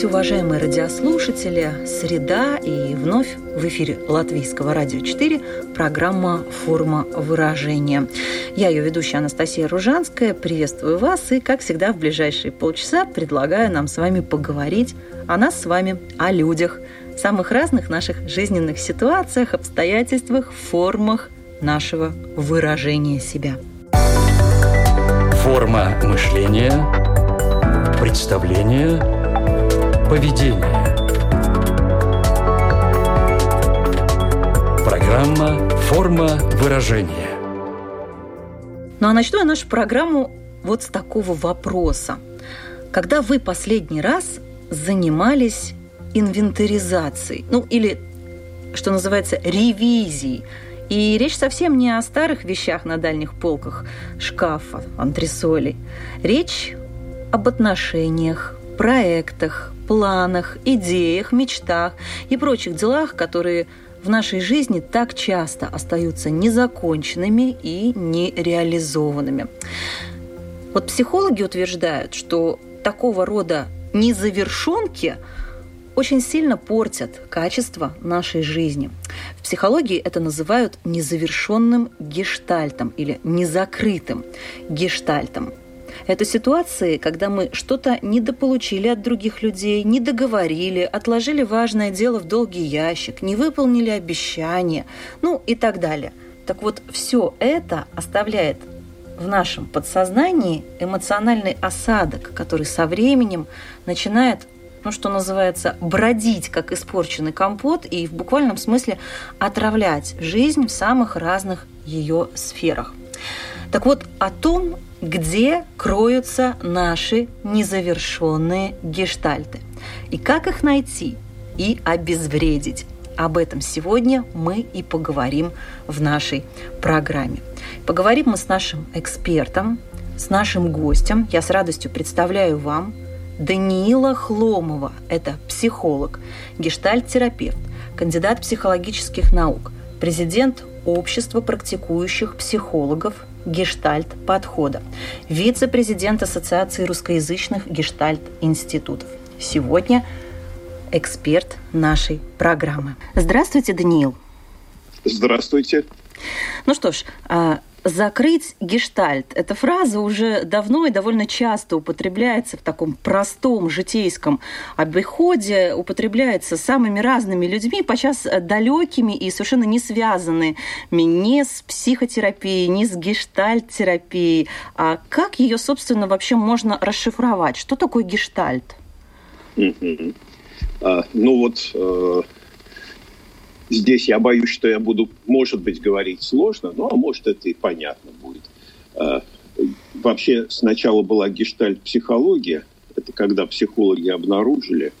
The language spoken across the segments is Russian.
Здравствуйте, уважаемые радиослушатели! Среда и вновь в эфире Латвийского радио 4 программа «Форма выражения». Я ее ведущая Анастасия Ружанская. Приветствую вас и, как всегда, в ближайшие полчаса предлагаю нам с вами поговорить о нас с вами, о людях, самых разных наших жизненных ситуациях, обстоятельствах, формах нашего выражения себя. Форма мышления, представления – поведения. Программа «Форма выражения». Ну а начну я нашу программу вот с такого вопроса. Когда вы последний раз занимались инвентаризацией, ну или, что называется, ревизией, и речь совсем не о старых вещах на дальних полках шкафа, антресолей. Речь об отношениях, проектах, планах, идеях, мечтах и прочих делах, которые в нашей жизни так часто остаются незаконченными и нереализованными. Вот психологи утверждают, что такого рода незавершенки очень сильно портят качество нашей жизни. В психологии это называют незавершенным гештальтом или незакрытым гештальтом. Это ситуации, когда мы что-то недополучили от других людей, не договорили, отложили важное дело в долгий ящик, не выполнили обещания, ну и так далее. Так вот, все это оставляет в нашем подсознании эмоциональный осадок, который со временем начинает ну, что называется, бродить, как испорченный компот, и в буквальном смысле отравлять жизнь в самых разных ее сферах. Так вот, о том, где кроются наши незавершенные гештальты и как их найти и обезвредить. Об этом сегодня мы и поговорим в нашей программе. Поговорим мы с нашим экспертом, с нашим гостем. Я с радостью представляю вам Даниила Хломова. Это психолог, гештальт-терапевт, кандидат психологических наук, президент Общества практикующих психологов гештальт-подхода, вице-президент Ассоциации русскоязычных гештальт-институтов. Сегодня эксперт нашей программы. Здравствуйте, Даниил. Здравствуйте. Ну что ж, а, Закрыть гештальт. Эта фраза уже давно и довольно часто употребляется в таком простом житейском обиходе, употребляется самыми разными людьми, подчас далекими и совершенно не связанными ни с психотерапией, ни с гештальт-терапией. А как ее, собственно, вообще можно расшифровать? Что такое гештальт? А, ну вот э, Здесь я боюсь, что я буду, может быть, говорить сложно, ну, а может, это и понятно будет. А, вообще, сначала была гештальт-психология. Это когда психологи обнаружили,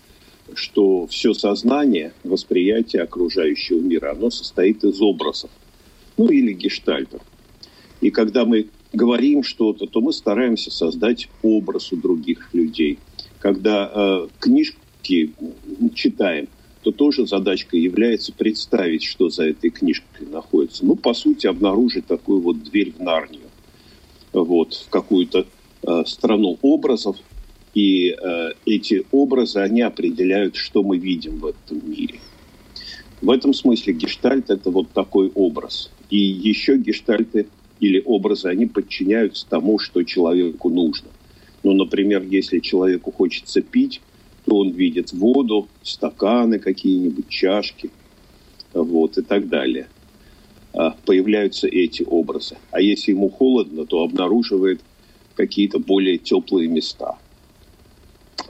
что все сознание, восприятие окружающего мира, оно состоит из образов, ну или гештальтов. И когда мы говорим что-то, то мы стараемся создать образ у других людей. Когда э, книжки читаем – то тоже задачкой является представить, что за этой книжкой находится. Ну, по сути, обнаружить такую вот дверь в Нарнию. Вот, в какую-то э, страну образов. И э, эти образы, они определяют, что мы видим в этом мире. В этом смысле гештальт – это вот такой образ. И еще гештальты или образы, они подчиняются тому, что человеку нужно. Ну, например, если человеку хочется пить, он видит воду, стаканы какие-нибудь, чашки, вот, и так далее. А, появляются эти образы. А если ему холодно, то обнаруживает какие-то более теплые места –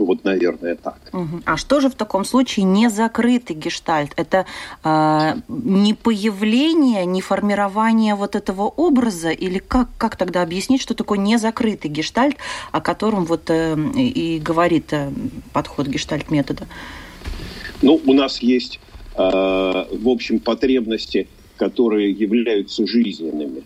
вот, наверное, так. А что же в таком случае не закрытый гештальт? Это э, не появление, не формирование вот этого образа? Или как, как тогда объяснить, что такое незакрытый гештальт, о котором вот э, и говорит э, подход гештальт-метода? Ну, у нас есть, э, в общем, потребности, которые являются жизненными.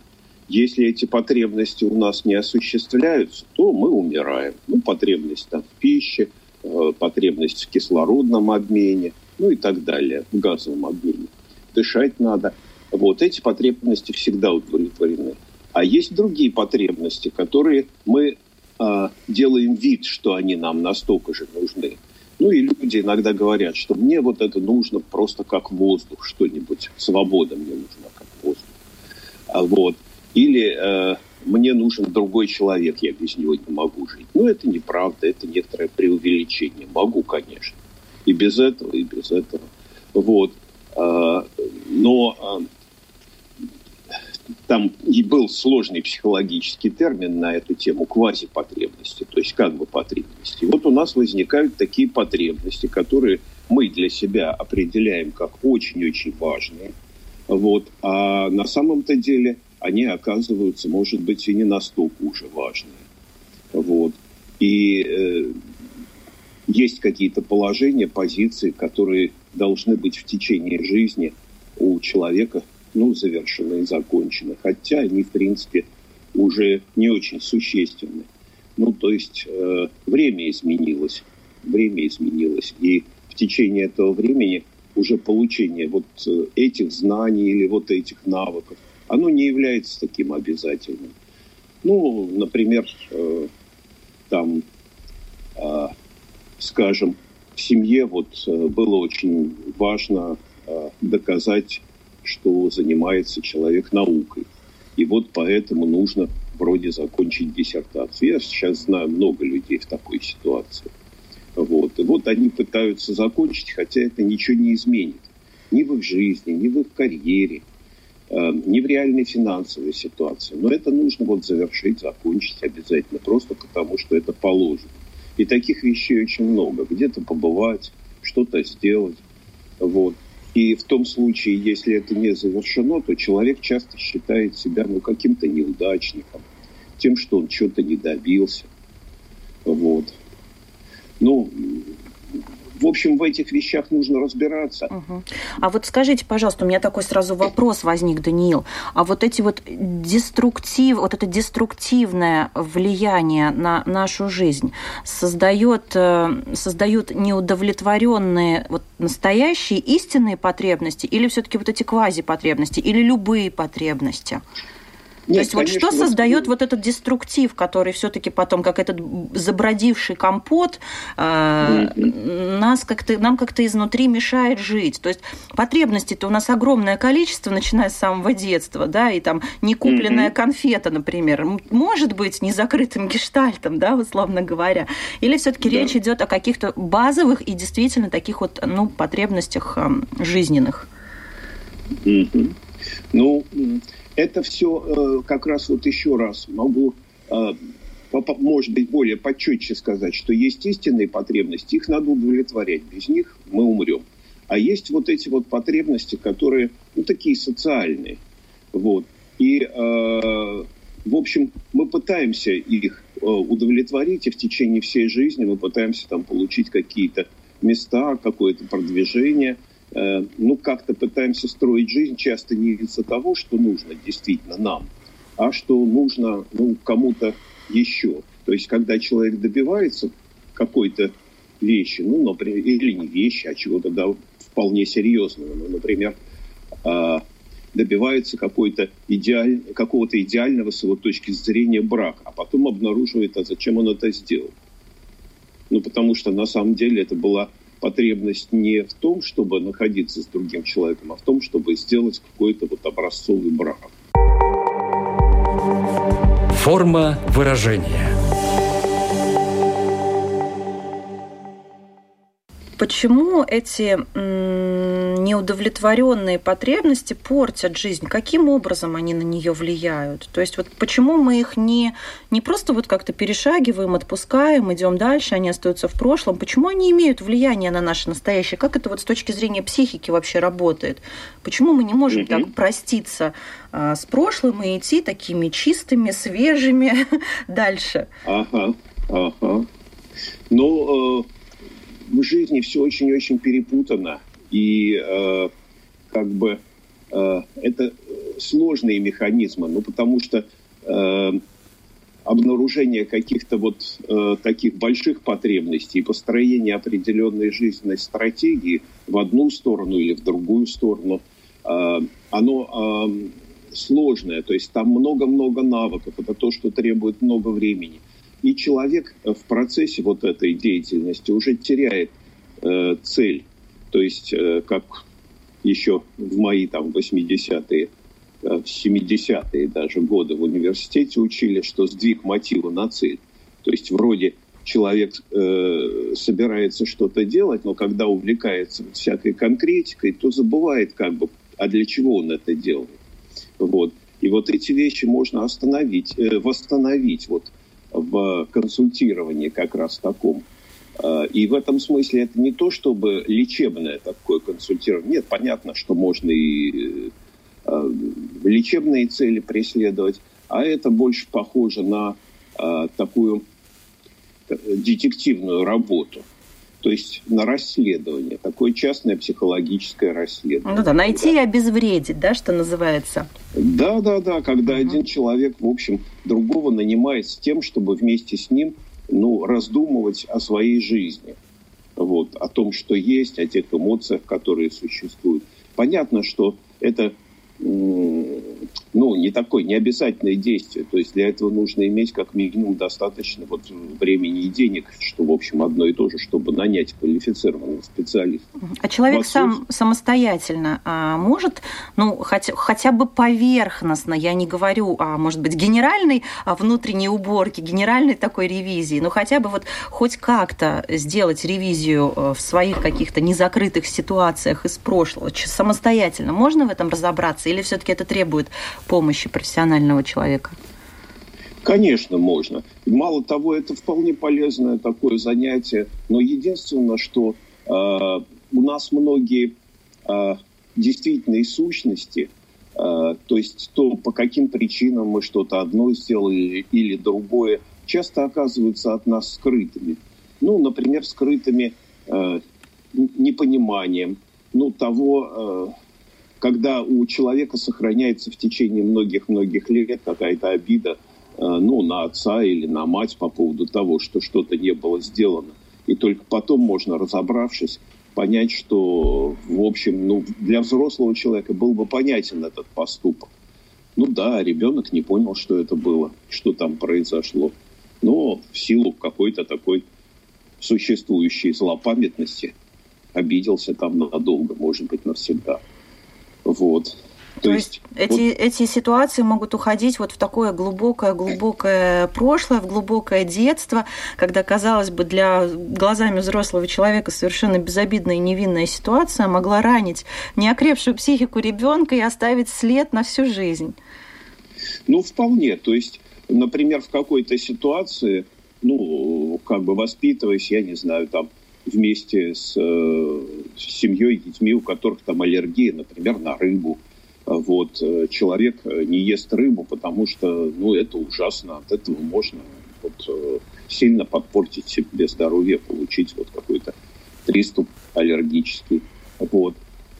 Если эти потребности у нас не осуществляются, то мы умираем. Ну, потребность там, в пище, э, потребность в кислородном обмене, ну и так далее, в газовом обмене. Дышать надо. Вот эти потребности всегда удовлетворены. А есть другие потребности, которые мы э, делаем вид, что они нам настолько же нужны. Ну и люди иногда говорят, что мне вот это нужно просто как воздух, что-нибудь. Свобода мне нужна как воздух. А вот. Или э, мне нужен другой человек, я без него не могу жить. Ну, это неправда, это некоторое преувеличение. Могу, конечно. И без этого, и без этого. Вот. Э, но э, там и был сложный психологический термин на эту тему квазипотребности, то есть как бы потребности. вот у нас возникают такие потребности, которые мы для себя определяем как очень-очень важные. Вот. А на самом-то деле они оказываются, может быть, и не настолько уже важные. Вот. И э, есть какие-то положения, позиции, которые должны быть в течение жизни у человека ну, завершены и закончены. Хотя они, в принципе, уже не очень существенны. Ну, то есть э, время изменилось. Время изменилось. И в течение этого времени уже получение вот э, этих знаний или вот этих навыков – оно не является таким обязательным. Ну, например, э, там, э, скажем, в семье вот э, было очень важно э, доказать, что занимается человек наукой. И вот поэтому нужно вроде закончить диссертацию. Я сейчас знаю много людей в такой ситуации. Вот. И вот они пытаются закончить, хотя это ничего не изменит. Ни в их жизни, ни в их карьере – не в реальной финансовой ситуации. Но это нужно вот завершить, закончить обязательно, просто потому что это положено. И таких вещей очень много. Где-то побывать, что-то сделать. Вот. И в том случае, если это не завершено, то человек часто считает себя ну, каким-то неудачником, тем, что он чего-то не добился. Вот. Ну, в общем, в этих вещах нужно разбираться. Угу. А вот скажите, пожалуйста, у меня такой сразу вопрос возник, Даниил. А вот эти вот деструктив, вот это деструктивное влияние на нашу жизнь создает, э, создают неудовлетворенные вот настоящие истинные потребности или все-таки вот эти квази-потребности или любые потребности? Нет, То есть конечно, вот что создает вот этот деструктив, который все-таки потом, как этот забродивший компот, э, нас как-то, нам как-то изнутри мешает жить. То есть потребностей-то у нас огромное количество, начиная с самого детства, да, и там некупленная mm-hmm. конфета, например, может быть не закрытым гештальтом, да, условно говоря. Или все-таки да. речь идет о каких-то базовых и действительно таких вот, ну, потребностях э, жизненных. Mm-hmm. Ну, это все э, как раз вот еще раз могу, э, может быть, более почетче сказать, что есть истинные потребности, их надо удовлетворять, без них мы умрем. А есть вот эти вот потребности, которые, ну, такие социальные. Вот. И, э, в общем, мы пытаемся их э, удовлетворить, и в течение всей жизни мы пытаемся там получить какие-то места, какое-то продвижение – ну, как-то пытаемся строить жизнь часто не из-за того, что нужно действительно нам, а что нужно ну, кому-то еще. То есть, когда человек добивается какой-то вещи, ну, например, или не вещи, а чего-то да, вполне серьезного, ну, например, а, добивается какой-то идеаль, какого-то идеального с его точки зрения брака, а потом обнаруживает, а зачем он это сделал. Ну, потому что на самом деле это была потребность не в том, чтобы находиться с другим человеком, а в том, чтобы сделать какой-то вот образцовый брак. Форма выражения. Почему эти неудовлетворенные потребности портят жизнь? Каким образом они на нее влияют? То есть вот почему мы их не, не просто вот как-то перешагиваем, отпускаем, идем дальше, они остаются в прошлом? Почему они имеют влияние на наше настоящее? Как это вот с точки зрения психики вообще работает? Почему мы не можем mm-hmm. так проститься а, с прошлым и идти такими чистыми, свежими дальше? Ага, ага. Ну, э, вы жизни все очень-очень перепутано. И э, как бы э, это сложные механизмы, ну, потому что э, обнаружение каких-то вот э, таких больших потребностей и построение определенной жизненной стратегии в одну сторону или в другую сторону, э, оно э, сложное, то есть там много-много навыков, это то, что требует много времени. И человек в процессе вот этой деятельности уже теряет э, цель. То есть, э, как еще в мои там 80-е, в 70-е даже годы в университете учили, что сдвиг мотива на цель. То есть вроде человек э, собирается что-то делать, но когда увлекается всякой конкретикой, то забывает как бы, а для чего он это делает. Вот. И вот эти вещи можно остановить, э, восстановить вот в консультировании как раз таком. А, и в этом смысле это не то, чтобы лечебное такое консультирование. Нет, понятно, что можно и э, лечебные цели преследовать, а это больше похоже на а, такую э, детективную работу. То есть на расследование, такое частное психологическое расследование. Ну да, найти и обезвредить, да, что называется. Да, да, да, когда угу. один человек, в общем, другого нанимает с тем, чтобы вместе с ним ну, раздумывать о своей жизни. Вот, о том, что есть, о тех эмоциях, которые существуют. Понятно, что это ну, не такое, не обязательное действие. То есть для этого нужно иметь как минимум достаточно вот времени и денег, что, в общем, одно и то же, чтобы нанять квалифицированного специалиста. А человек сам самостоятельно а, может, ну, хотя, хотя бы поверхностно, я не говорю о, может быть, генеральной а, внутренней уборке, генеральной такой ревизии, но хотя бы вот хоть как-то сделать ревизию э, в своих каких-то незакрытых ситуациях из прошлого, самостоятельно можно в этом разобраться или все-таки это требует помощи профессионального человека? Конечно, можно. Мало того, это вполне полезное такое занятие. Но единственное, что э, у нас многие э, действительные сущности, э, то есть то, по каким причинам мы что-то одно сделали или другое, часто оказываются от нас скрытыми. Ну, например, скрытыми э, непониманием ну, того, э, когда у человека сохраняется в течение многих-многих лет какая-то обида э, ну, на отца или на мать по поводу того, что что-то не было сделано. И только потом можно, разобравшись, понять, что, в общем, ну, для взрослого человека был бы понятен этот поступок. Ну да, ребенок не понял, что это было, что там произошло. Но в силу какой-то такой существующей злопамятности обиделся там надолго, может быть, навсегда. Вот. То, То есть, есть эти, вот... эти ситуации могут уходить вот в такое глубокое-глубокое прошлое, в глубокое детство, когда, казалось бы, для глазами взрослого человека совершенно безобидная и невинная ситуация могла ранить неокрепшую психику ребенка и оставить след на всю жизнь. Ну, вполне. То есть, например, в какой-то ситуации, ну, как бы воспитываясь, я не знаю, там, вместе с, э, с семьей, детьми, у которых там аллергия, например, на рыбу. Вот, э, человек э, не ест рыбу, потому что, ну, это ужасно, от этого можно вот, сильно подпортить себе здоровье, получить вот какой-то приступ аллергический. Вот.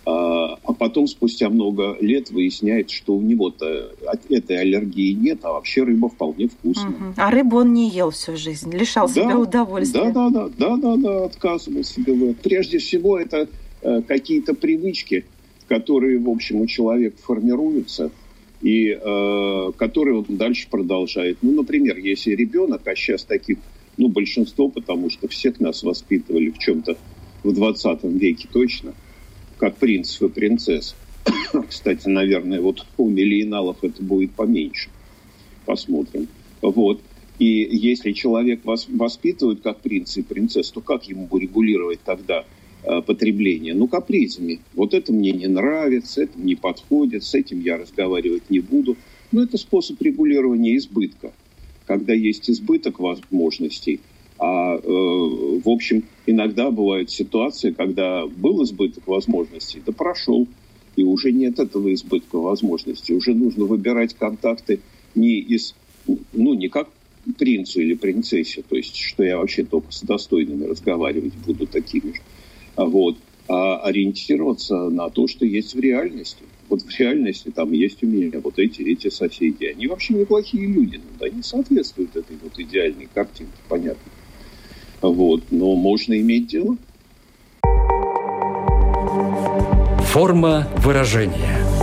А, а потом, спустя много лет, выясняется, что у него-то этой аллергии нет, а вообще рыба вполне вкусная. Угу. А рыбу он не ел всю жизнь, лишал да, себя удовольствия. Да, да, да, да, да, да, отказывал себе. Прежде всего, это э, какие-то привычки, которые, в общем, у человека формируются, и э, которые он дальше продолжает. Ну, например, если ребенок, а сейчас таких, ну, большинство, потому что всех нас воспитывали в чем-то в 20 веке точно – как принцев и принцесс. Кстати, наверное, вот у миллионалов это будет поменьше. Посмотрим. Вот. И если человек вас воспитывает как принца и принцесс, то как ему регулировать тогда э, потребление? Ну, капризами. Вот это мне не нравится, это не подходит, с этим я разговаривать не буду. Но это способ регулирования избытка. Когда есть избыток возможностей – а, э, в общем, иногда бывают ситуации, когда был избыток возможностей, да прошел, и уже нет этого избытка возможностей. Уже нужно выбирать контакты не из, ну, не как принцу или принцессе, то есть, что я вообще только с достойными разговаривать буду такими же. Вот. А ориентироваться на то, что есть в реальности. Вот в реальности там есть у меня вот эти, эти соседи. Они вообще неплохие люди, но они соответствуют этой вот идеальной картинке, понятно. Вот. Но можно иметь дело. Форма выражения –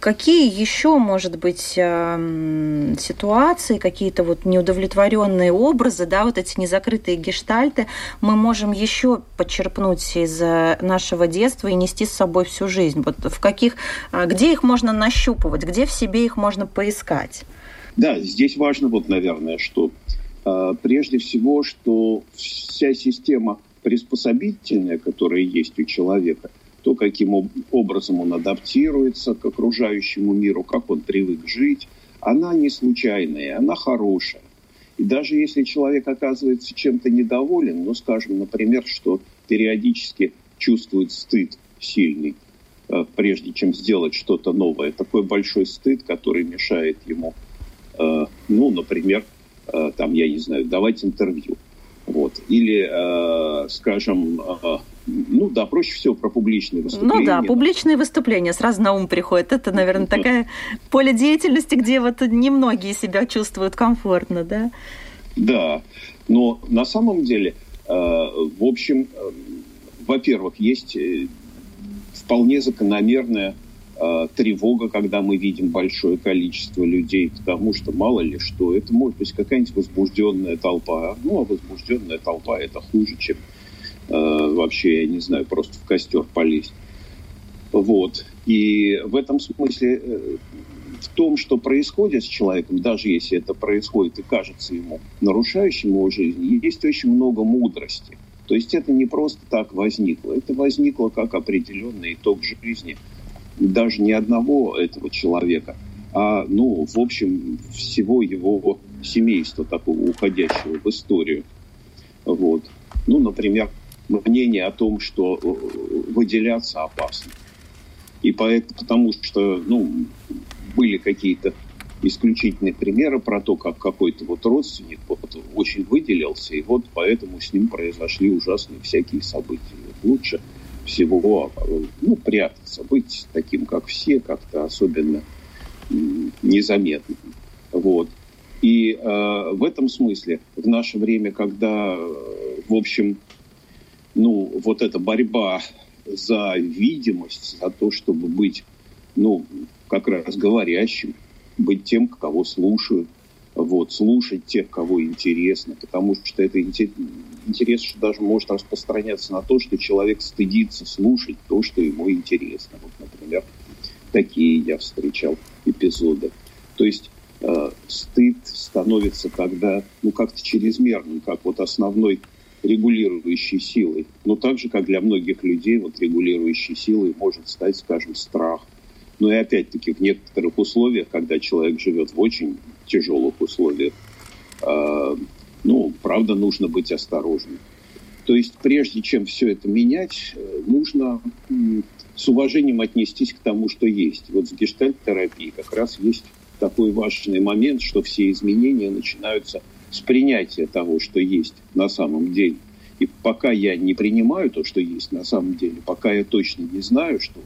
Какие еще, может быть, эм, ситуации, какие-то вот неудовлетворенные образы, да, вот эти незакрытые гештальты мы можем еще подчерпнуть из э, нашего детства и нести с собой всю жизнь? Вот в каких, э, где их можно нащупывать, где в себе их можно поискать? Да, здесь важно вот, наверное, что э, прежде всего, что вся система приспособительная, которая есть у человека – то, каким образом он адаптируется к окружающему миру, как он привык жить, она не случайная, она хорошая. И даже если человек оказывается чем-то недоволен, ну, скажем, например, что периодически чувствует стыд сильный, э, прежде чем сделать что-то новое, такой большой стыд, который мешает ему, ну, например, э, там, я не знаю, давать интервью. Вот. Или, скажем, ну да, проще всего про публичные выступления. Ну да, публичные выступления сразу на ум приходит. Это, наверное, такая поле деятельности, где вот немногие себя чувствуют комфортно, да? Да, но на самом деле, э, в общем, э, во-первых, есть э, вполне закономерная тревога, когда мы видим большое количество людей, потому что мало ли что, это может быть какая-нибудь возбужденная толпа. Ну, а возбужденная толпа это хуже, чем Э, вообще, я не знаю, просто в костер полезть. Вот. И в этом смысле э, в том, что происходит с человеком, даже если это происходит и кажется ему нарушающим его жизнь, есть очень много мудрости. То есть это не просто так возникло. Это возникло как определенный итог жизни даже не одного этого человека, а, ну, в общем, всего его семейства такого уходящего в историю. Вот. Ну, например, мнение о том, что э, выделяться опасно. И поэтому, потому что ну, были какие-то исключительные примеры про то, как какой-то вот родственник вот, очень выделился, и вот поэтому с ним произошли ужасные всякие события. Лучше всего ну, прятаться, быть таким, как все, как-то особенно незаметным. Вот. И э, в этом смысле, в наше время, когда, в общем, ну, вот эта борьба за видимость, за то, чтобы быть, ну, как раз говорящим, быть тем, кого слушают, вот, слушать тех, кого интересно, потому что это интерес что даже может распространяться на то, что человек стыдится слушать то, что ему интересно. Вот, например, такие я встречал эпизоды. То есть э, стыд становится тогда, ну, как-то чрезмерным, как вот основной регулирующей силой. Но так же, как для многих людей, вот регулирующей силой может стать, скажем, страх. Но и опять-таки в некоторых условиях, когда человек живет в очень тяжелых условиях, э, ну, правда, нужно быть осторожным. То есть прежде чем все это менять, э, нужно с уважением отнестись к тому, что есть. Вот в гештальт-терапии как раз есть такой важный момент, что все изменения начинаются с принятия того, что есть на самом деле. И пока я не принимаю то, что есть на самом деле, пока я точно не знаю, что,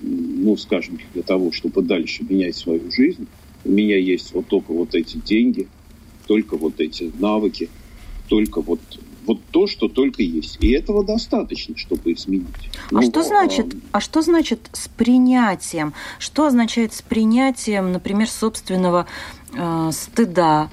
ну, скажем, для того, чтобы дальше менять свою жизнь, у меня есть вот только вот эти деньги, только вот эти навыки, только вот вот то, что только есть. И этого достаточно, чтобы изменить. А ну, что значит, а... а что значит с принятием? Что означает с принятием, например, собственного э, стыда?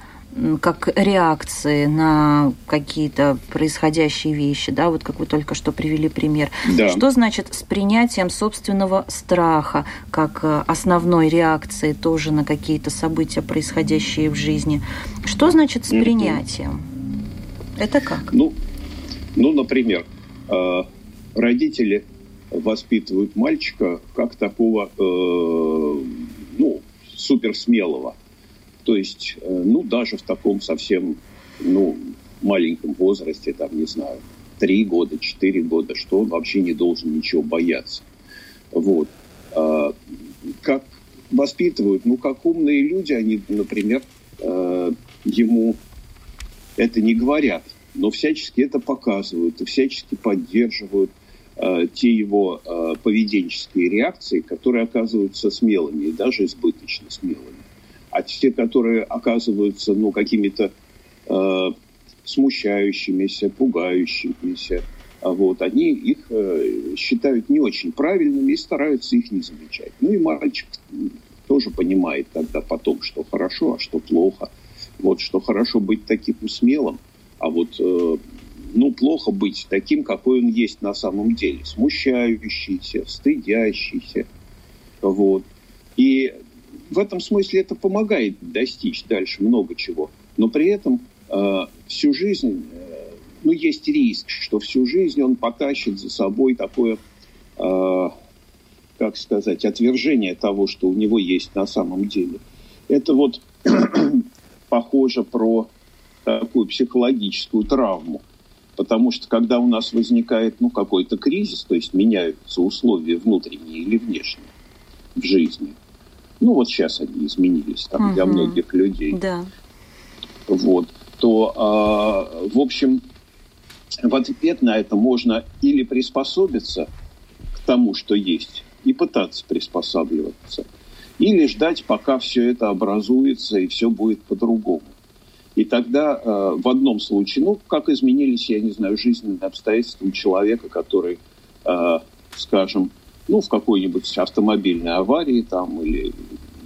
Как реакции на какие-то происходящие вещи, да, вот как вы только что привели пример. Да. Что значит с принятием собственного страха как э, основной реакции тоже на какие-то события, происходящие в жизни? Что значит с принятием? Это как? Ну, ну например, э, родители воспитывают мальчика как такого, э, ну, суперсмелого то есть, э, ну, даже в таком совсем, ну, маленьком возрасте, там, не знаю, три года, четыре года, что он вообще не должен ничего бояться. Вот. А, как воспитывают, ну, как умные люди, они, например, э, ему это не говорят, но всячески это показывают и всячески поддерживают э, те его поведенческие реакции, которые оказываются смелыми и даже избыточно смелыми. А те, которые оказываются ну, какими-то э, смущающимися, пугающимися, а вот, они их э, считают не очень правильными и стараются их не замечать. Ну и мальчик тоже понимает тогда потом, что хорошо, а что плохо. Вот, что хорошо быть таким смелым, а вот, э, ну, плохо быть таким, какой он есть на самом деле. Смущающийся, стыдящийся. Вот. И в этом смысле это помогает достичь дальше много чего. Но при этом э, всю жизнь, э, ну, есть риск, что всю жизнь он потащит за собой такое, э, как сказать, отвержение того, что у него есть на самом деле. Это вот похоже про такую психологическую травму. Потому что когда у нас возникает ну, какой-то кризис, то есть меняются условия внутренние или внешние в жизни, ну вот сейчас они изменились там угу. для многих людей, да. вот, то, э, в общем, в ответ на это можно или приспособиться к тому, что есть, и пытаться приспосабливаться, или ждать, пока все это образуется и все будет по-другому. И тогда э, в одном случае, ну, как изменились, я не знаю, жизненные обстоятельства у человека, который, э, скажем, ну, в какой-нибудь автомобильной аварии там или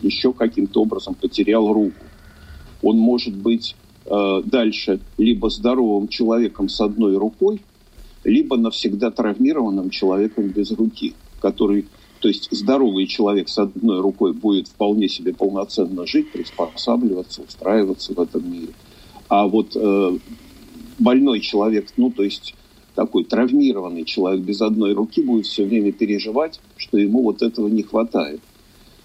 еще каким-то образом потерял руку. Он может быть э, дальше либо здоровым человеком с одной рукой, либо навсегда травмированным человеком без руки, который, то есть здоровый человек с одной рукой будет вполне себе полноценно жить, приспосабливаться, устраиваться в этом мире – а вот э, больной человек, ну, то есть такой травмированный человек без одной руки будет все время переживать, что ему вот этого не хватает.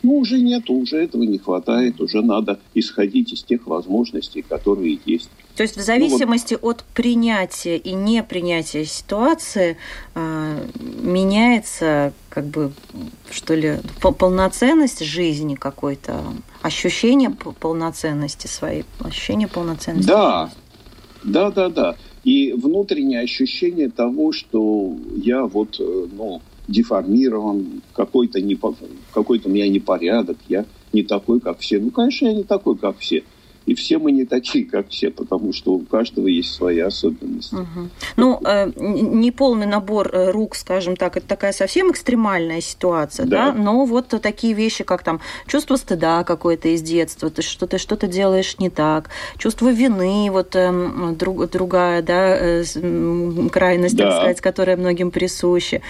Ну, уже нет, уже этого не хватает, уже надо исходить из тех возможностей, которые есть. То есть в зависимости ну, вот... от принятия и непринятия ситуации э, меняется как бы что ли полноценность жизни какой-то, ощущение полноценности своей, ощущение полноценности. Да, да, да, да. И внутреннее ощущение того, что я вот, э, ну, деформирован, какой-то не, какой-то у меня непорядок, я не такой, как все. Ну, конечно, я не такой, как все. И все мы не такие, как все, потому что у каждого есть свои особенности. Угу. Ну, э, не полный набор э, рук, скажем так, это такая совсем экстремальная ситуация, да, да? но вот такие вещи, как там чувство стыда какое-то из детства, ты что-то что-то делаешь не так, чувство вины, вот э, друг, другая, да, э, крайность, да. так сказать, которая многим присуща.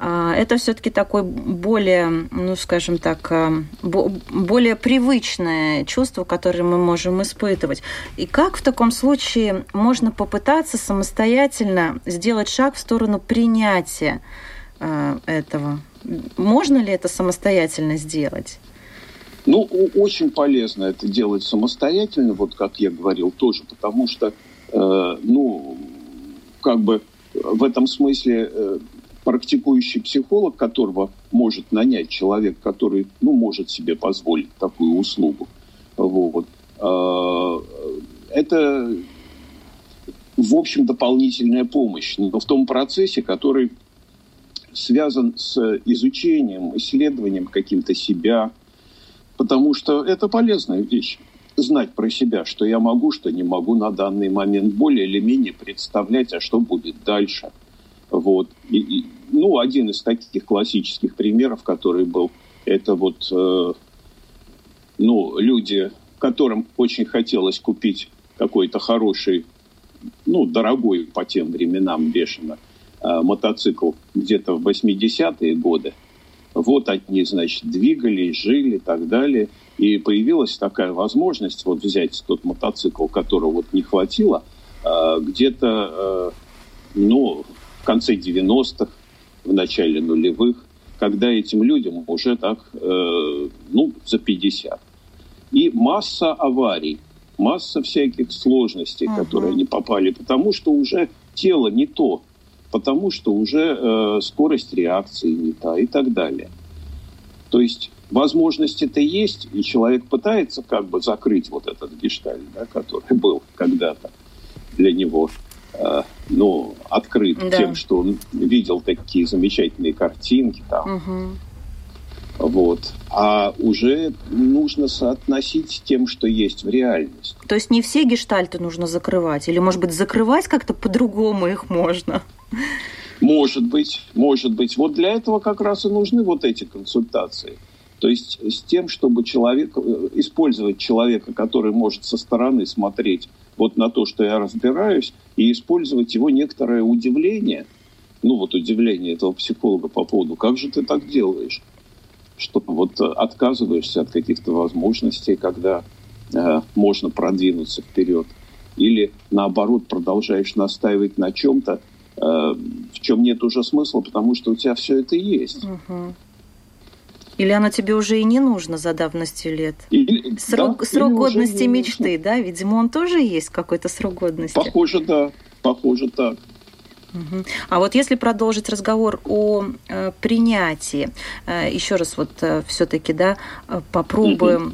Э, это все-таки такой более, ну, скажем так, э, более привычное чувство, которое мы можем испытывать. И как в таком случае можно попытаться самостоятельно сделать шаг в сторону принятия э, этого? Можно ли это самостоятельно сделать? Ну, очень полезно это делать самостоятельно, вот как я говорил тоже, потому что, э, ну, как бы в этом смысле э, практикующий психолог, которого может нанять человек, который, ну, может себе позволить такую услугу, вот, это, в общем, дополнительная помощь, но в том процессе, который связан с изучением, исследованием каким-то себя, потому что это полезная вещь знать про себя, что я могу, что не могу на данный момент, более или менее представлять, а что будет дальше. Вот. И, и, ну, один из таких классических примеров, который был, это вот, э, ну, люди которым очень хотелось купить какой-то хороший, ну, дорогой по тем временам бешено, э, мотоцикл где-то в 80-е годы. Вот они, значит, двигались, жили и так далее. И появилась такая возможность вот взять тот мотоцикл, которого вот не хватило, э, где-то, э, ну, в конце 90-х, в начале нулевых, когда этим людям уже так, ну, за 50 и масса аварий, масса всяких сложностей, uh-huh. которые они попали, потому что уже тело не то, потому что уже э, скорость реакции не та и так далее. То есть возможности-то есть, и человек пытается как бы закрыть вот этот гештальт, да, который был когда-то для него э, ну, открыт да. тем, что он видел такие замечательные картинки там. Угу. Вот. А уже нужно соотносить с тем, что есть в реальности. То есть не все гештальты нужно закрывать? Или, может быть, закрывать как-то по-другому их можно? Может быть, может быть. Вот для этого как раз и нужны вот эти консультации. То есть с тем, чтобы человек, э, использовать человека, который может со стороны смотреть вот на то, что я разбираюсь, и использовать его некоторое удивление, ну вот удивление этого психолога по поводу, как же ты так делаешь, что вот отказываешься от каких-то возможностей, когда э, можно продвинуться вперед, или наоборот продолжаешь настаивать на чем-то, э, в чем нет уже смысла, потому что у тебя все это есть. Угу. Или оно тебе уже и не нужно за давностью лет? Или, срок да, срок годности мечты, да? Видимо, он тоже есть какой-то срок годности. Похоже, да. Похоже, так. Угу. А вот если продолжить разговор о э, принятии, э, еще раз вот э, все-таки, да, э, попробуем угу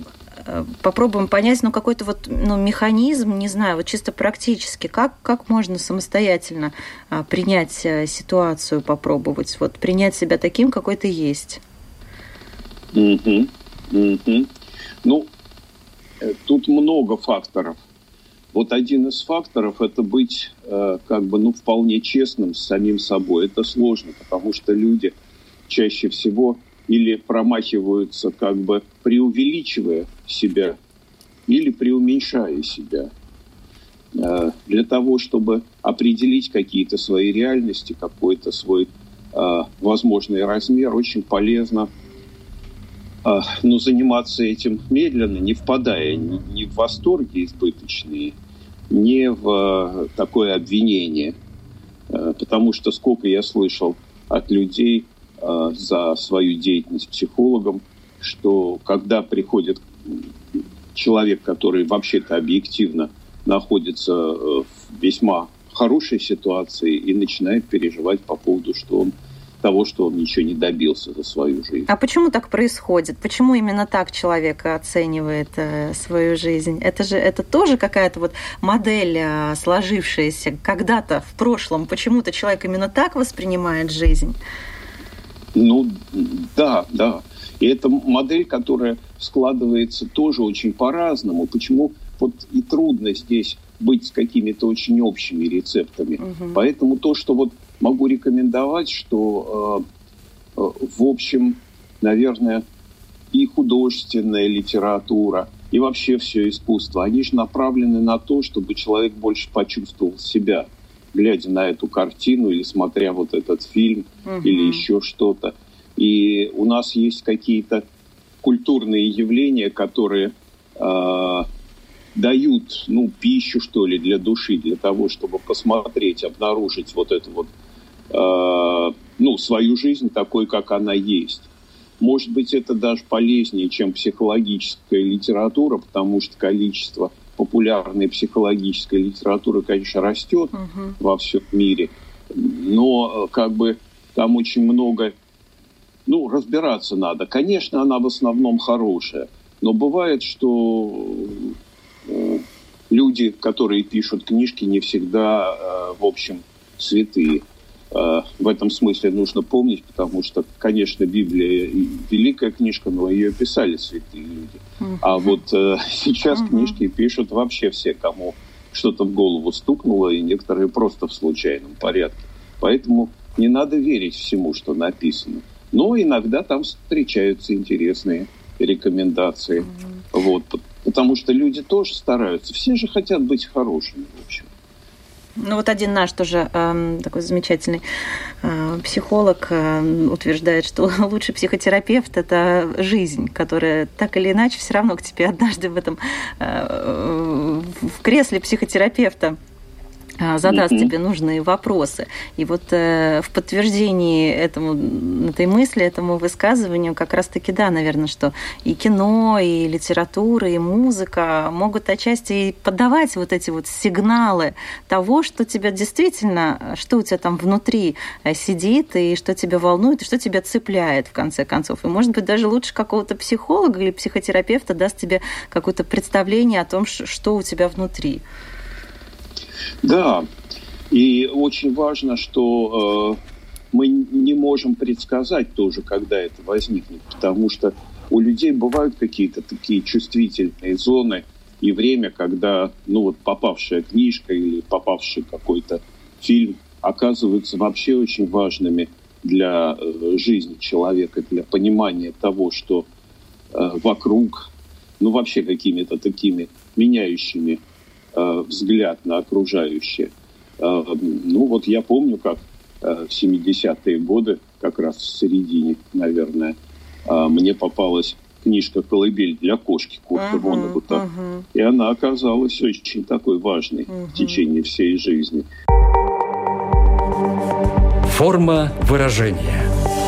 попробуем понять, ну, какой-то вот ну, механизм, не знаю, вот чисто практически, как, как можно самостоятельно а, принять ситуацию, попробовать, вот принять себя таким, какой ты есть. Угу, угу. Ну, э, тут много факторов. Вот один из факторов – это быть э, как бы, ну, вполне честным с самим собой. Это сложно, потому что люди чаще всего или промахиваются, как бы преувеличивая себя, или преуменьшая себя. Э, для того, чтобы определить какие-то свои реальности, какой-то свой э, возможный размер, очень полезно – но заниматься этим медленно, не впадая ни в восторги избыточные, ни в а, такое обвинение. А, потому что сколько я слышал от людей за свою деятельность психологом, что когда приходит человек, который вообще-то объективно находится в весьма хорошей ситуации и начинает переживать по поводу, что он того, что он ничего не добился за свою жизнь. А почему так происходит? Почему именно так человек оценивает э, свою жизнь? Это же это тоже какая-то вот модель э, сложившаяся когда-то в прошлом. Почему-то человек именно так воспринимает жизнь? Ну, да, да. И это модель, которая складывается тоже очень по-разному. Почему вот и трудно здесь быть с какими-то очень общими рецептами. Угу. Поэтому то, что вот могу рекомендовать, что, э, в общем, наверное, и художественная литература, и вообще все искусство, они же направлены на то, чтобы человек больше почувствовал себя, глядя на эту картину или смотря вот этот фильм угу. или еще что-то. И у нас есть какие-то культурные явления, которые э, дают ну, пищу, что ли, для души, для того, чтобы посмотреть, обнаружить вот эту вот ну, свою жизнь такой, как она есть. Может быть, это даже полезнее, чем психологическая литература, потому что количество популярной психологической литературы, конечно, растет uh-huh. во всем мире, но э, как бы там очень много, ну, разбираться надо. Конечно, она в основном хорошая, но бывает, что э, люди, которые пишут книжки, не всегда, в общем, святые. Э, в этом смысле нужно помнить, потому что, конечно, Библия великая книжка, но ее писали святые люди. А вот э, сейчас книжки пишут вообще все, кому что-то в голову стукнуло, и некоторые просто в случайном порядке. Поэтому не надо верить всему, что написано. Но иногда там встречаются интересные рекомендации. Вот. Потому что люди тоже стараются. Все же хотят быть хорошими, в общем. Ну вот один наш тоже э, такой замечательный э, психолог э, утверждает, что лучший психотерапевт – это жизнь, которая так или иначе все равно к тебе однажды в этом э, в кресле психотерапевта задаст mm-hmm. тебе нужные вопросы. И вот э, в подтверждении этому, этой мысли, этому высказыванию как раз-таки, да, наверное, что и кино, и литература, и музыка могут отчасти и подавать вот эти вот сигналы того, что тебя действительно, что у тебя там внутри э, сидит, и что тебя волнует, и что тебя цепляет, в конце концов. И, может быть, даже лучше какого-то психолога или психотерапевта даст тебе какое-то представление о том, что у тебя внутри. Да, и очень важно, что э, мы не можем предсказать тоже, когда это возникнет, потому что у людей бывают какие-то такие чувствительные зоны и время, когда, ну вот попавшая книжка или попавший какой-то фильм оказываются вообще очень важными для э, жизни человека, для понимания того, что э, вокруг, ну вообще какими-то такими меняющими взгляд на окружающее. Э, ну вот я помню, как э, в 70-е годы, как раз в середине, наверное, мне попалась книжка «Колыбель для кошки» Курта uh-huh. Uh-huh. И она оказалась очень такой важной uh-huh. в течение всей жизни. Форма выражения –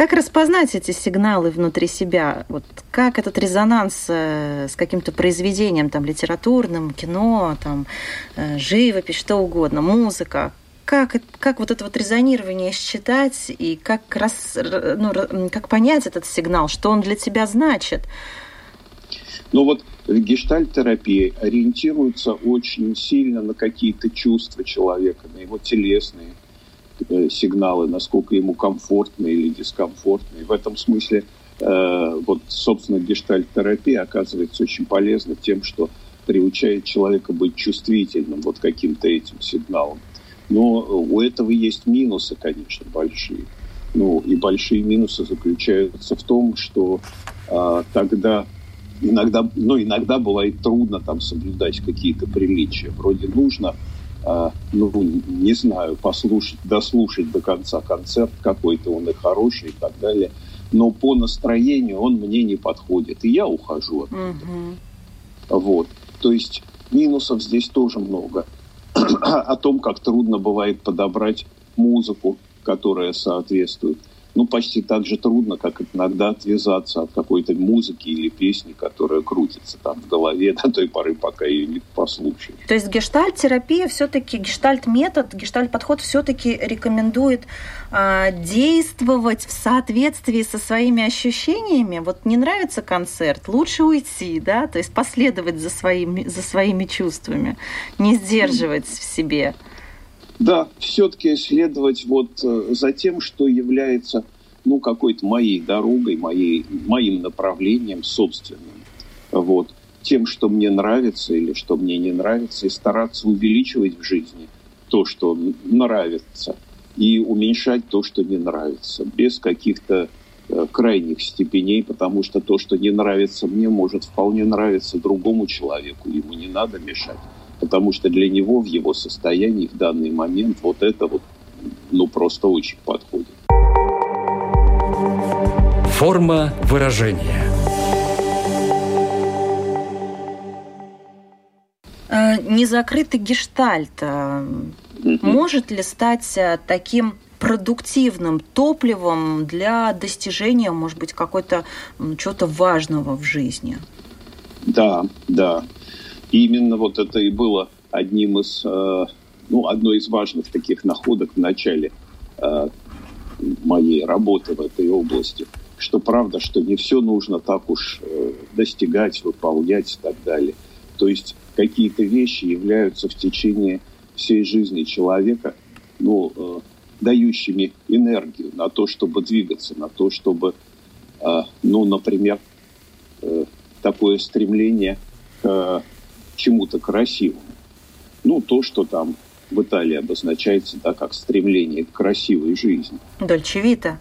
Как распознать эти сигналы внутри себя? Вот как этот резонанс э, с каким-то произведением, там, литературным, кино, там, э, живопись, что угодно, музыка, как, как вот это вот резонирование считать и как, раз, ну, как понять этот сигнал, что он для тебя значит? Ну вот гештальт-терапия ориентируется очень сильно на какие-то чувства человека, на его телесные, сигналы, насколько ему комфортно или дискомфортно. И в этом смысле э, вот, собственно, гештальт-терапия оказывается очень полезна тем, что приучает человека быть чувствительным вот каким-то этим сигналом. Но у этого есть минусы, конечно, большие. Ну, и большие минусы заключаются в том, что э, тогда иногда, ну, иногда бывает трудно там соблюдать какие-то приличия. Вроде нужно а, ну, не знаю, послушать, дослушать до конца концерт какой-то, он и хороший и так далее. Но по настроению он мне не подходит, и я ухожу от этого. Угу. Вот. То есть минусов здесь тоже много. О том, как трудно бывает подобрать музыку, которая соответствует ну, почти так же трудно, как иногда отвязаться от какой-то музыки или песни, которая крутится там в голове до той поры, пока ее не послушаешь. То есть гештальт-терапия все-таки, гештальт-метод, гештальт-подход все-таки рекомендует э, действовать в соответствии со своими ощущениями. Вот не нравится концерт, лучше уйти, да, то есть последовать за своими, за своими чувствами, не сдерживать в себе. Да, все-таки следовать вот э, за тем, что является ну, какой-то моей дорогой, моей, моим направлением собственным. Вот. Тем, что мне нравится или что мне не нравится, и стараться увеличивать в жизни то, что нравится, и уменьшать то, что не нравится, без каких-то э, крайних степеней, потому что то, что не нравится мне, может вполне нравиться другому человеку, ему не надо мешать потому что для него в его состоянии в данный момент вот это вот ну просто очень подходит. Форма выражения. Э, незакрытый гештальт э, может ли стать э, таким продуктивным топливом для достижения, может быть, какой-то чего-то важного в жизни? Да, да. И именно вот это и было одним из, э, ну, одной из важных таких находок в начале э, моей работы в этой области. Что правда, что не все нужно так уж э, достигать, выполнять и так далее. То есть какие-то вещи являются в течение всей жизни человека, ну, дающими энергию на то, чтобы двигаться, на то, чтобы, ну, например, такое стремление к чему-то красивому. Ну, то, что там в Италии обозначается да, как стремление к красивой жизни. Дольчевита.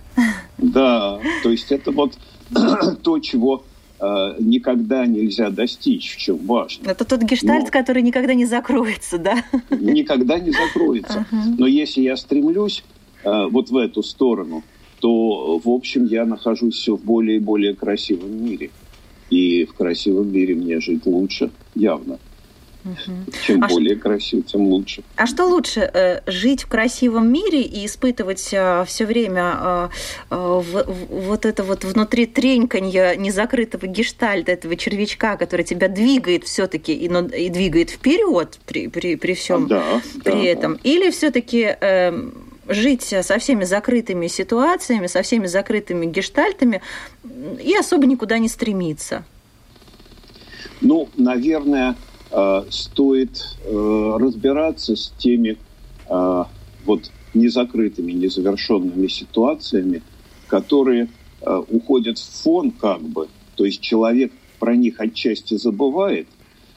Да, то есть это вот то, чего э, никогда нельзя достичь, в чем важно. Это тот гештальт, Но... который никогда не закроется, да? Никогда не закроется. Uh-huh. Но если я стремлюсь э, вот в эту сторону, то, в общем, я нахожусь все в более и более красивом мире. И в красивом мире мне жить лучше, явно. Угу. Чем а более ш... красив, тем лучше. А что лучше, э, жить в красивом мире и испытывать э, все время э, вот это вот внутри треньканье незакрытого гештальта, этого червячка, который тебя двигает все-таки и, и двигает вперед при, при, при всем да, при да, этом? Да. Или все-таки жить со всеми закрытыми ситуациями, со всеми закрытыми гештальтами и особо никуда не стремиться? Ну, наверное, стоит э, разбираться с теми э, вот незакрытыми, незавершенными ситуациями, которые уходят в фон как бы, то есть человек про них отчасти забывает,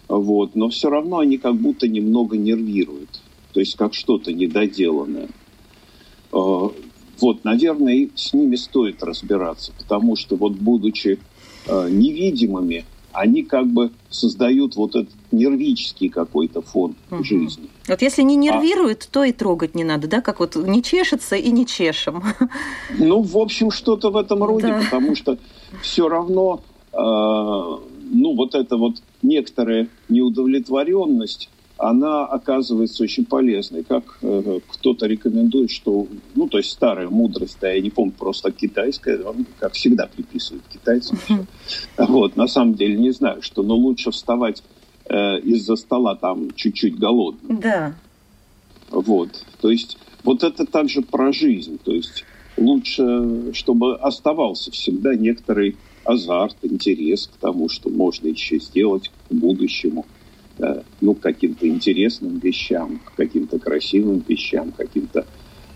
вот, но все равно они как будто немного нервируют, то есть как что-то недоделанное. Э, вот, наверное, с ними стоит разбираться, потому что вот будучи э, невидимыми, они как бы создают вот этот нервический какой-то фон угу. жизни. Вот если не а нервирует, а, то и трогать не надо, да? Как вот не чешется и не чешем. Ну, в общем, что-то в этом роде, да. потому что все равно, э, ну, вот эта вот некоторая неудовлетворенность, она оказывается очень полезной. Как э, кто-то рекомендует, что, ну, то есть старая мудрость, да, я не помню, просто китайская, он, как всегда приписывают китайцам. Вот, на самом деле не знаю, что, но лучше вставать э, из-за стола там чуть-чуть голодным. Да. Вот, то есть вот это также про жизнь, то есть лучше, чтобы оставался всегда некоторый азарт, интерес к тому, что можно еще сделать к будущему ну, к каким-то интересным вещам, к каким-то красивым вещам, к каким-то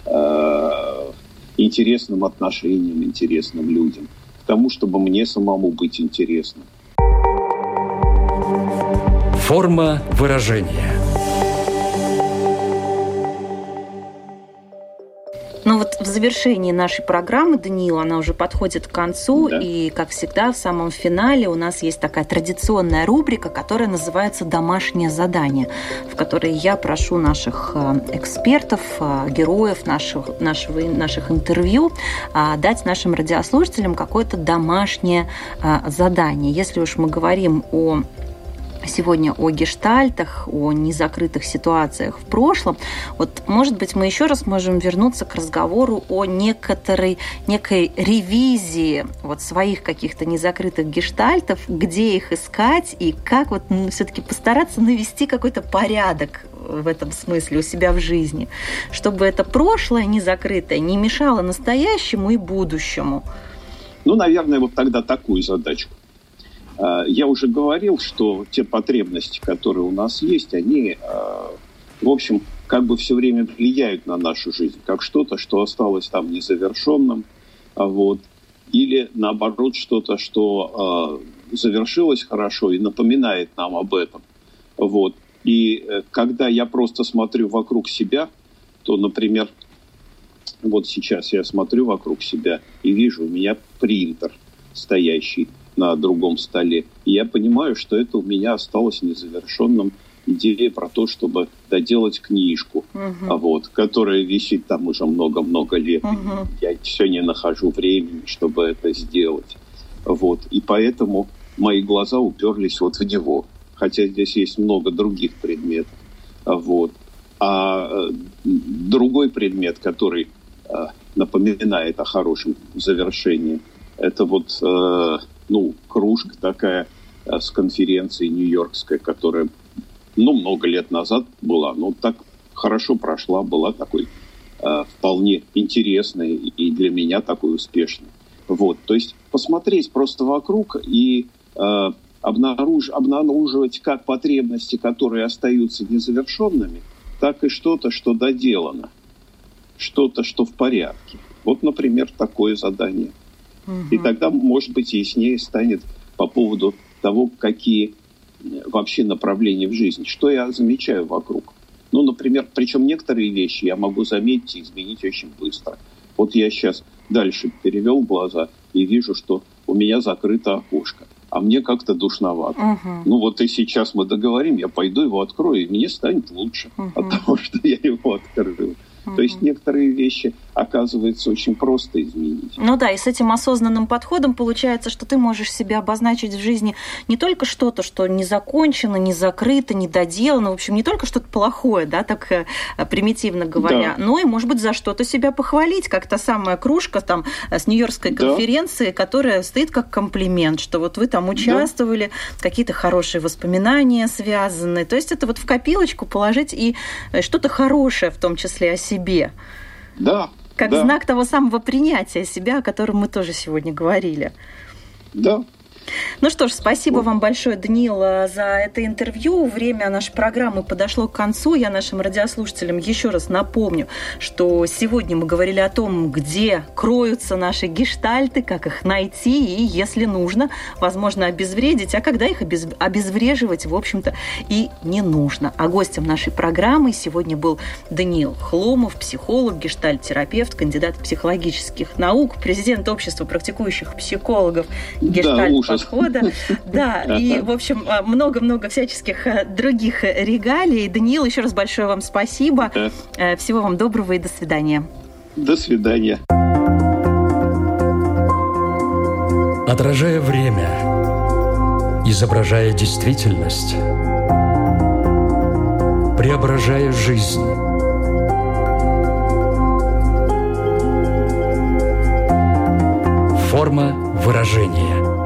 э, интересным отношениям, интересным людям, к тому, чтобы мне самому быть интересным. Форма выражения – Ну вот в завершении нашей программы, Даниил, она уже подходит к концу, да. и, как всегда, в самом финале у нас есть такая традиционная рубрика, которая называется «Домашнее задание», в которой я прошу наших э, экспертов, э, героев наших, нашего, наших интервью э, дать нашим радиослушателям какое-то домашнее задание. Если уж мы говорим о сегодня о гештальтах, о незакрытых ситуациях в прошлом. Вот, может быть, мы еще раз можем вернуться к разговору о некоторой, некой ревизии вот своих каких-то незакрытых гештальтов, где их искать и как вот ну, все-таки постараться навести какой-то порядок в этом смысле у себя в жизни, чтобы это прошлое незакрытое не мешало настоящему и будущему. Ну, наверное, вот тогда такую задачку я уже говорил, что те потребности, которые у нас есть, они, а, в общем, как бы все время влияют на нашу жизнь, как что-то, что осталось там незавершенным, а вот, или наоборот что-то, что завершилось хорошо и напоминает нам об этом. Вот. И э, когда я просто смотрю вокруг себя, то, например, вот сейчас я смотрю вокруг себя и вижу, у меня принтер стоящий – на другом столе. И я понимаю, что это у меня осталось незавершенным идея про то, чтобы доделать книжку, uh-huh. вот, которая висит там уже много-много лет. Uh-huh. Я все не нахожу времени, чтобы это сделать. Вот. И поэтому мои глаза уперлись вот в него. Хотя здесь есть много других предметов. Вот. А э, другой предмет, который э, напоминает о хорошем завершении, это вот э, ну, кружка такая э, с конференции нью-йоркской, которая, ну, много лет назад была, но так хорошо прошла, была такой э, вполне интересной и для меня такой успешной. Вот, то есть посмотреть просто вокруг и э, обнаруж, обнаруживать как потребности, которые остаются незавершенными, так и что-то, что доделано, что-то, что в порядке. Вот, например, такое задание – Угу. И тогда, может быть, яснее станет по поводу того, какие э, вообще направления в жизни. Что я замечаю вокруг. Ну, например, причем некоторые вещи я могу заметить и изменить очень быстро. Вот я сейчас дальше перевел глаза и вижу, что у меня закрыто окошко, а мне как-то душновато. Угу. Ну вот и сейчас мы договорим, я пойду его открою, и мне станет лучше угу. от того, что я его открыл. Угу. То есть некоторые вещи оказывается очень просто изменить. Ну да, и с этим осознанным подходом получается, что ты можешь себя обозначить в жизни не только что-то, что не закончено, не закрыто, не доделано, в общем, не только что-то плохое, да, так э, примитивно говоря, да. но и, может быть, за что-то себя похвалить, как та самая кружка там с Нью-Йоркской конференции, да. которая стоит как комплимент, что вот вы там участвовали, да. какие-то хорошие воспоминания связаны. То есть это вот в копилочку положить и э, что-то хорошее в том числе о себе. Да, как да. знак того самого принятия себя, о котором мы тоже сегодня говорили. Да, ну что ж, спасибо вам большое, Даниил, за это интервью. Время нашей программы подошло к концу. Я нашим радиослушателям еще раз напомню, что сегодня мы говорили о том, где кроются наши гештальты, как их найти и, если нужно, возможно, обезвредить, а когда их обез... обезвреживать, в общем-то, и не нужно. А гостем нашей программы сегодня был Даниил Хломов, психолог, гештальт-терапевт, кандидат психологических наук, президент общества практикующих психологов гештальт да, подхода. Да, и, в общем, а, много-много всяческих а, других регалий. Даниил, еще раз большое вам спасибо. Э, всего вам доброго и до свидания. До свидания. Отражая время, изображая действительность, преображая жизнь. Форма выражения –